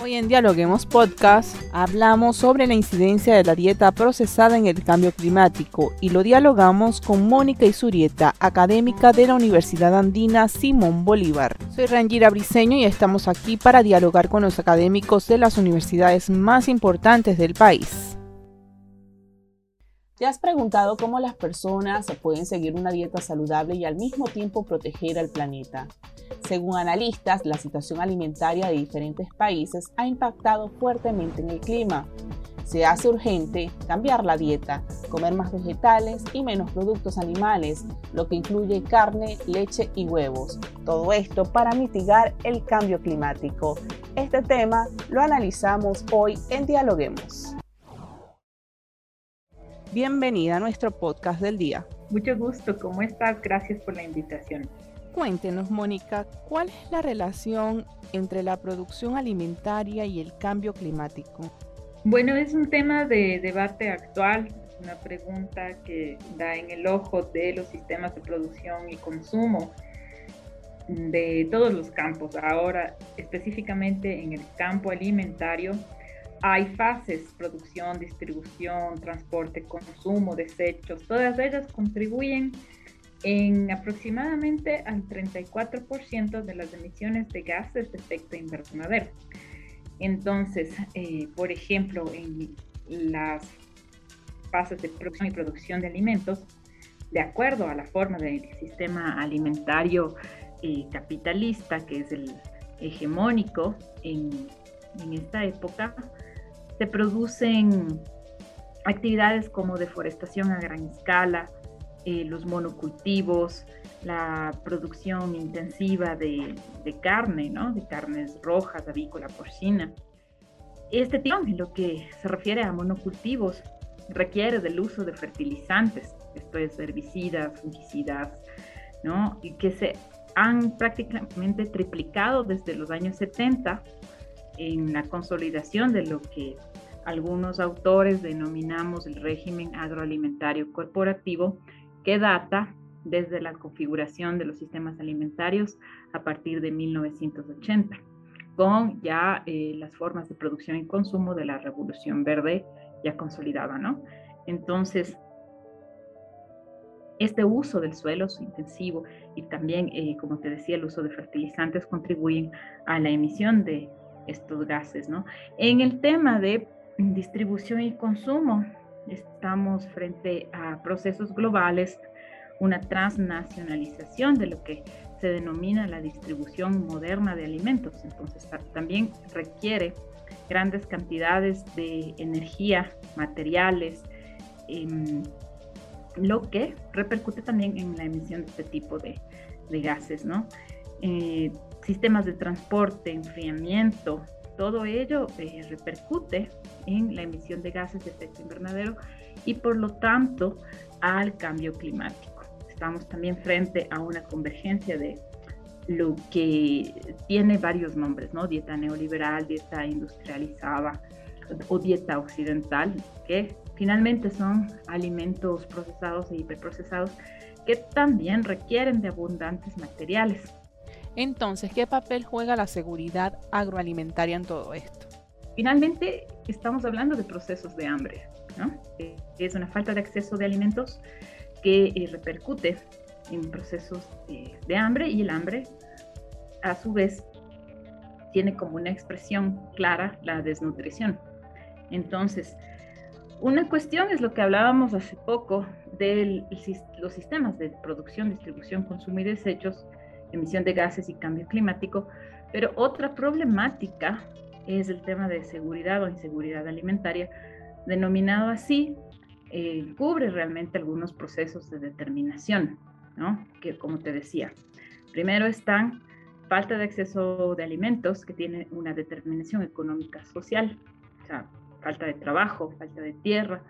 Hoy en Dialoguemos Podcast hablamos sobre la incidencia de la dieta procesada en el cambio climático y lo dialogamos con Mónica Isurieta, académica de la Universidad Andina Simón Bolívar. Soy Rangira Briseño y estamos aquí para dialogar con los académicos de las universidades más importantes del país. ¿Te has preguntado cómo las personas pueden seguir una dieta saludable y al mismo tiempo proteger al planeta? Según analistas, la situación alimentaria de diferentes países ha impactado fuertemente en el clima. Se hace urgente cambiar la dieta, comer más vegetales y menos productos animales, lo que incluye carne, leche y huevos. Todo esto para mitigar el cambio climático. Este tema lo analizamos hoy en Dialoguemos. Bienvenida a nuestro podcast del día. Mucho gusto, ¿cómo estás? Gracias por la invitación. Cuéntenos, Mónica, ¿cuál es la relación entre la producción alimentaria y el cambio climático? Bueno, es un tema de debate actual, una pregunta que da en el ojo de los sistemas de producción y consumo de todos los campos. Ahora, específicamente en el campo alimentario, hay fases, producción, distribución, transporte, consumo, desechos, todas ellas contribuyen en aproximadamente al 34% de las emisiones de gases de efecto invernadero. Entonces, eh, por ejemplo, en las fases de producción y producción de alimentos, de acuerdo a la forma del sistema alimentario eh, capitalista, que es el hegemónico en, en esta época, se producen actividades como deforestación a gran escala, eh, los monocultivos, la producción intensiva de, carne, ¿no? de carnes rojas, avícola, porcina. Este tipo, en lo que se refiere a monocultivos, requiere del uso de fertilizantes, esto es herbicidas, fungicidas, ¿no? y que se han prácticamente triplicado desde los años 70 en la consolidación de lo que algunos autores denominamos el régimen agroalimentario corporativo, que data desde la configuración de los sistemas alimentarios a partir de 1980, con ya eh, las formas de producción y consumo de la revolución verde ya consolidada, ¿no? Entonces, este uso del suelo su intensivo y también, eh, como te decía, el uso de fertilizantes contribuyen a la emisión de estos gases, ¿no? En el tema de distribución y consumo, estamos frente a procesos globales, una transnacionalización de lo que se denomina la distribución moderna de alimentos. Entonces también requiere grandes cantidades de energía, materiales, em, lo que repercute también en la emisión de este tipo de, gases, ¿no? Eh, sistemas de transporte, enfriamiento, todo ello eh, repercute en la emisión de gases de efecto invernadero y por lo tanto al cambio climático. Estamos también frente a una convergencia de lo que tiene varios nombres, ¿no? Dieta neoliberal, dieta industrializada o dieta occidental, que finalmente son alimentos procesados e hiperprocesados que también requieren de abundantes materiales. Entonces, ¿qué papel juega la seguridad agroalimentaria en todo esto? Finalmente, estamos hablando de procesos de hambre, ¿no? Es una falta de acceso de alimentos que eh, repercute en procesos de hambre y el hambre, a su vez, tiene como una expresión clara la desnutrición. Entonces, una cuestión es lo que hablábamos hace poco de los sistemas de producción, distribución, consumo y desechos, emisión de gases y cambio climático, pero otra problemática es el tema de seguridad o inseguridad alimentaria, denominado así, eh, cubre realmente algunos procesos de determinación, ¿no? Que como te decía, primero están falta de acceso de alimentos, que tiene una determinación económica social, o sea, falta de trabajo, falta de tierra,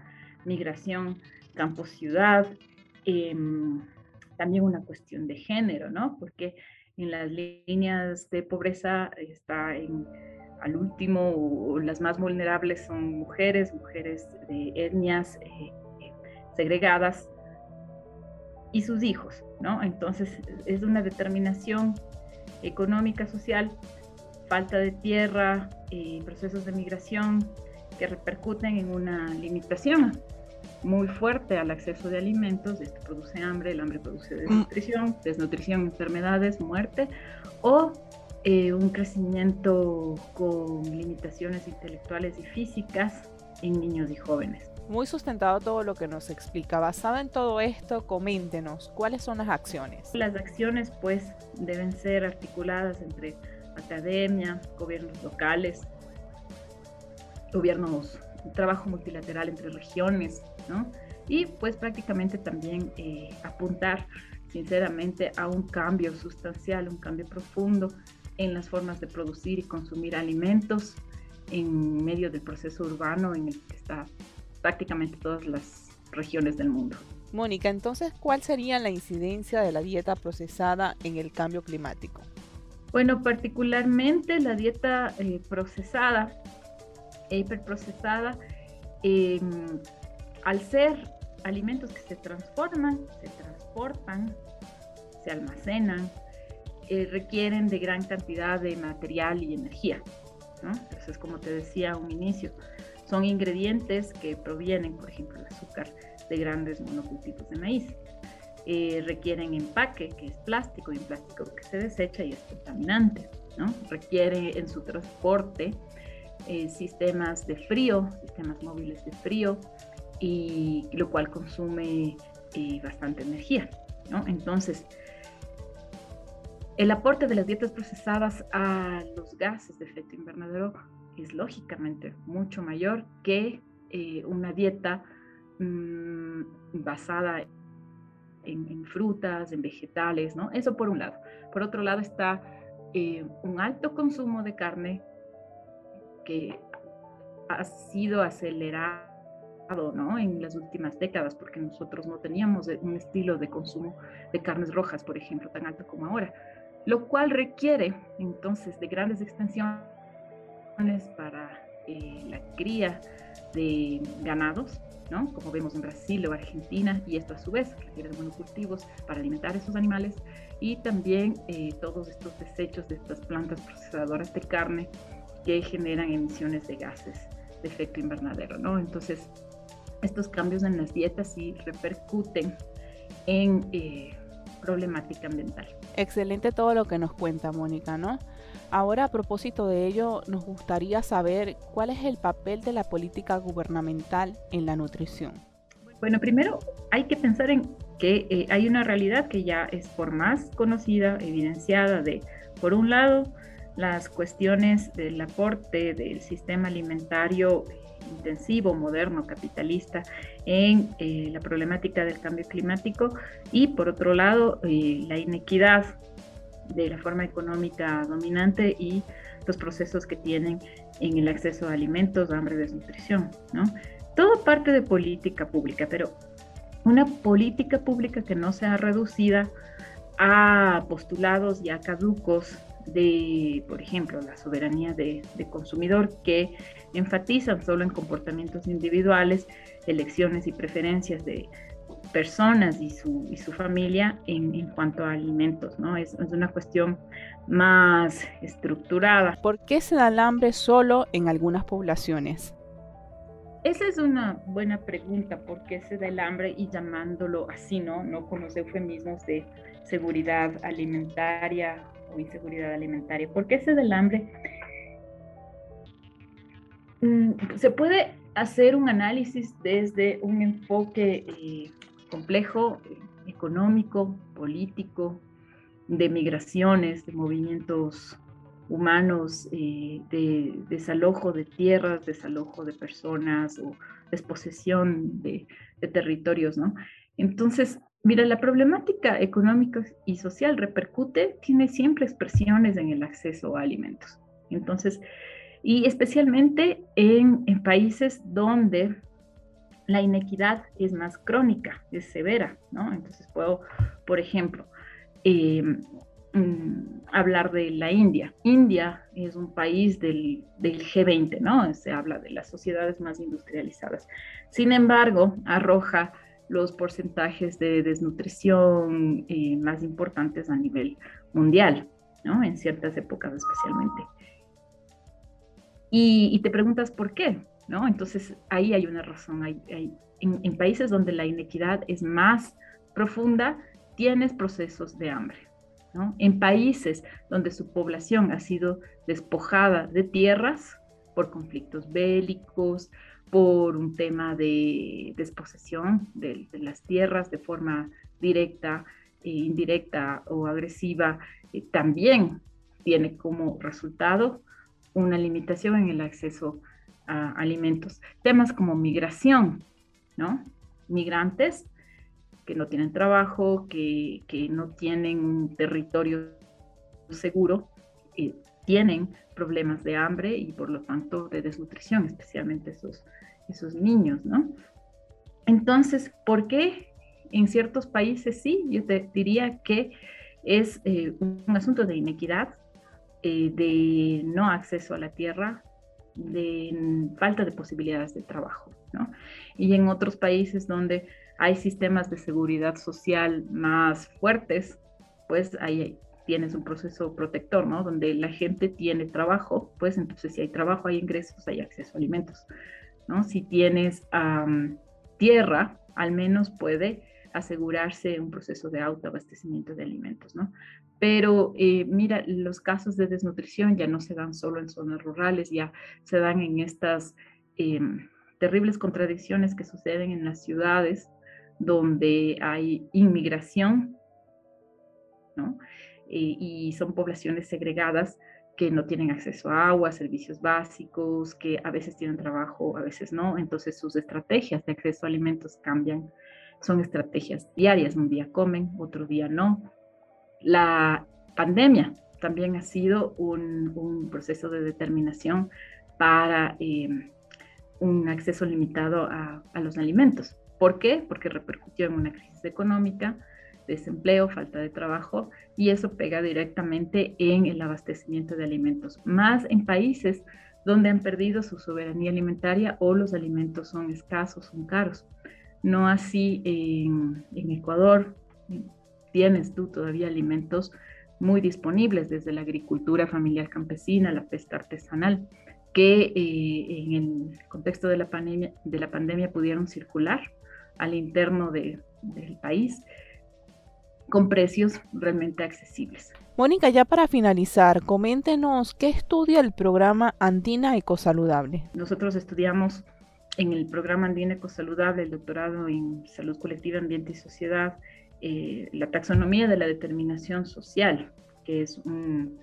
migración campo-ciudad, em, también una cuestión de género, ¿no? Porque en las líneas de pobreza está en al último, las más vulnerables son mujeres, mujeres de etnias eh, segregadas y sus hijos, ¿no? Entonces es una determinación económica, social falta de tierra y procesos de migración que repercuten en una limitación muy fuerte al acceso de alimentos, esto produce hambre, el hambre produce mm. desnutrición, desnutrición, enfermedades, muerte, o eh, un crecimiento con limitaciones intelectuales y físicas en niños y jóvenes. Muy sustentado todo lo que nos explica. Basado en todo esto, coméntenos, ¿cuáles son las acciones? Las acciones pues deben ser articuladas entre academia, gobiernos locales, gobiernos, trabajo multilateral entre regiones, ¿no? Y pues prácticamente también eh, apuntar sinceramente a un cambio sustancial, un cambio profundo en las formas de producir y consumir alimentos en medio del proceso urbano en el que está prácticamente todas las regiones del mundo. Mónica, entonces, ¿cuál sería la incidencia de la dieta procesada en el cambio climático? Bueno, particularmente la dieta eh, procesada, hiperprocesada, eh, al ser alimentos que se transforman, se transportan, se almacenan, eh, requieren de gran cantidad de material y energía. Entonces, como te decía a un inicio, son ingredientes que provienen, por ejemplo, el azúcar de grandes monocultivos de maíz. Eh, requieren empaque, que es plástico, y un plástico que se desecha y es contaminante. ¿no? Requiere en su transporte eh, sistemas de frío, sistemas móviles de frío, y lo cual consume eh, bastante energía. ¿no? Entonces, el aporte de las dietas procesadas a los gases de efecto invernadero es lógicamente mucho mayor que eh, una dieta mm, basada en, frutas, en vegetales, ¿no? Eso por un lado. Por otro lado está eh, un alto consumo de carne que ha sido acelerado ¿no? en las últimas décadas, porque nosotros no teníamos un estilo de consumo de carnes rojas, por ejemplo, tan alto como ahora, lo cual requiere entonces de grandes extensiones para eh, la cría de ganados, ¿no? como vemos en Brasil o Argentina, y esto a su vez requiere de monocultivos para alimentar esos animales, y también eh, todos estos desechos de estas plantas procesadoras de carne que generan emisiones de gases de efecto invernadero. ¿no? Entonces, estos cambios en las dietas sí repercuten en eh, problemática ambiental. Excelente todo lo que nos cuenta Mónica, ¿no? Ahora, a propósito de ello, nos gustaría saber cuál es el papel de la política gubernamental en la nutrición. Bueno, primero hay que pensar en que eh, hay una realidad que ya es por más conocida, evidenciada de, por un lado, las cuestiones del aporte del sistema alimentario intensivo, moderno, capitalista en eh, la problemática del cambio climático y por otro lado eh, la inequidad de la forma económica dominante y los procesos que tienen en el acceso a alimentos, hambre, desnutrición, ¿no? Todo parte de política pública, pero una política pública que no sea reducida a postulados ya caducos de, por ejemplo, la soberanía de, consumidor que enfatizan solo en comportamientos individuales, elecciones y preferencias de personas y su, y su familia en, en, cuanto a alimentos, ¿no? Es, es, una cuestión más estructurada. ¿Por qué se da el hambre solo en algunas poblaciones? Esa es una buena pregunta, ¿por qué se da el hambre y llamándolo así, ¿no? No con los eufemismos de seguridad alimentaria o inseguridad alimentaria. ¿Por qué se da el hambre? Mm, se puede hacer un análisis desde un enfoque eh, complejo, económico, político, de migraciones, de movimientos humanos, eh, de desalojo de tierras, desalojo de personas o desposesión de, de territorios, ¿no? Entonces, mira, la problemática económica y social repercute, tiene siempre expresiones en el acceso a alimentos. Entonces, y especialmente en, países donde la inequidad es más crónica, es severa, ¿no? Entonces puedo, por ejemplo, eh, mm, hablar de la India. India es un país del, del, G20, ¿no? Se habla de las sociedades más industrializadas. Sin embargo, arroja los porcentajes de desnutrición eh, más importantes a nivel mundial, ¿no? En ciertas épocas especialmente. Y, te preguntas por qué, ¿no? Entonces ahí hay una razón. Hay, en, países donde la inequidad es más profunda, tienes procesos de hambre. ¿no? En países donde su población ha sido despojada de tierras por conflictos bélicos, por un tema de desposesión de, las tierras de forma directa, e indirecta o agresiva, eh, también tiene como resultado una limitación en el acceso a alimentos. Temas como migración, ¿no? Migrantes que no tienen trabajo, que, no tienen un territorio seguro, eh, tienen problemas de hambre y por lo tanto de desnutrición, especialmente esos, esos niños, ¿no? Entonces, ¿por qué en ciertos países sí? Yo te diría que es eh, un asunto de inequidad, eh, de no acceso a la tierra, de falta de posibilidades de trabajo, ¿no? Y en otros países donde hay sistemas de seguridad social más fuertes, pues ahí tienes un proceso protector, ¿no? Donde la gente tiene trabajo, pues entonces si hay trabajo, hay ingresos, hay acceso a alimentos, ¿no? Si tienes tierra, al menos puede asegurarse un proceso de autoabastecimiento de alimentos, ¿no? Pero eh, mira, los casos de desnutrición ya no se dan solo en zonas rurales, ya se dan en estas em, terribles contradicciones que suceden en las ciudades, donde hay inmigración, ¿no? Eh, y son poblaciones segregadas que no tienen acceso a agua, servicios básicos, que a veces tienen trabajo, a veces no. Entonces sus estrategias de acceso a alimentos cambian. Son estrategias diarias. Un día comen, otro día no. La pandemia también ha sido un, proceso de determinación para eh, un acceso limitado a, a los alimentos. ¿Por qué? Porque repercutió en una crisis económica, desempleo, falta de trabajo, y eso pega directamente en el abastecimiento de alimentos, más en países donde han perdido su soberanía alimentaria o los alimentos son escasos, son caros. No así en, Ecuador, tienes tú todavía alimentos muy disponibles desde la agricultura familiar campesina, la pesca artesanal, que eh, en el contexto de la, pandemia, de la pandemia pudieron circular al interno del país con precios realmente accesibles. Mónica, ya para finalizar, coméntenos qué estudia el programa Andina Ecosaludable. Nosotros estudiamos en el programa Andina Ecosaludable el doctorado en salud colectiva, ambiente y sociedad, eh, la taxonomía de la determinación social, que es un,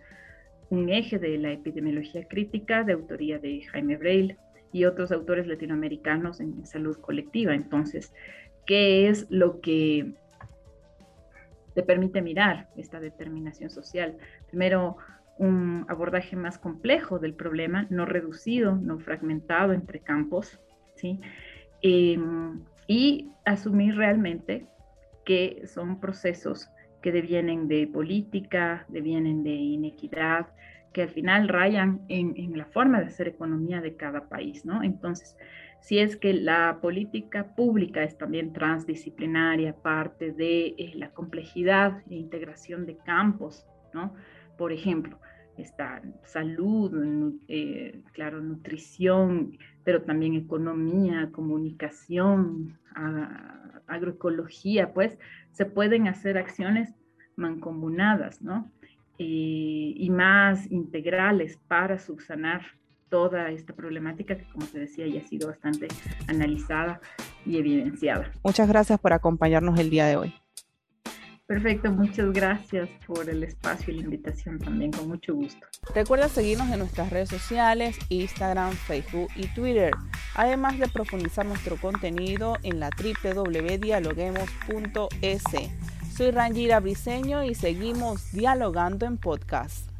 un eje de la epidemiología crítica de autoría de Jaime Breil, y otros autores latinoamericanos en salud colectiva. Entonces, ¿qué es lo que te permite mirar esta determinación social? Primero, un abordaje más complejo del problema, no reducido, no fragmentado entre campos, ¿sí? Em, y asumir realmente que son procesos que devienen de política, devienen de inequidad, que al final rayan en, la forma de hacer economía de cada país, ¿no? Entonces, si es que la política pública es también transdisciplinaria, parte de eh, la complejidad e integración de campos, ¿no? Por ejemplo, está salud, eh, claro, nutrición, pero también economía, comunicación, agroecología, pues se pueden hacer acciones mancomunadas, ¿no? Eh, y más integrales para subsanar toda esta problemática que, como te decía, ya ha sido bastante analizada y evidenciada. Muchas gracias por acompañarnos el día de hoy. Perfecto, muchas gracias por el espacio y la invitación también, con mucho gusto. Recuerda seguirnos en nuestras redes sociales, Instagram, Facebook y Twitter, además de profundizar nuestro contenido en la www.dialoguemos.es. Soy Rangira Briseño y seguimos dialogando en podcast.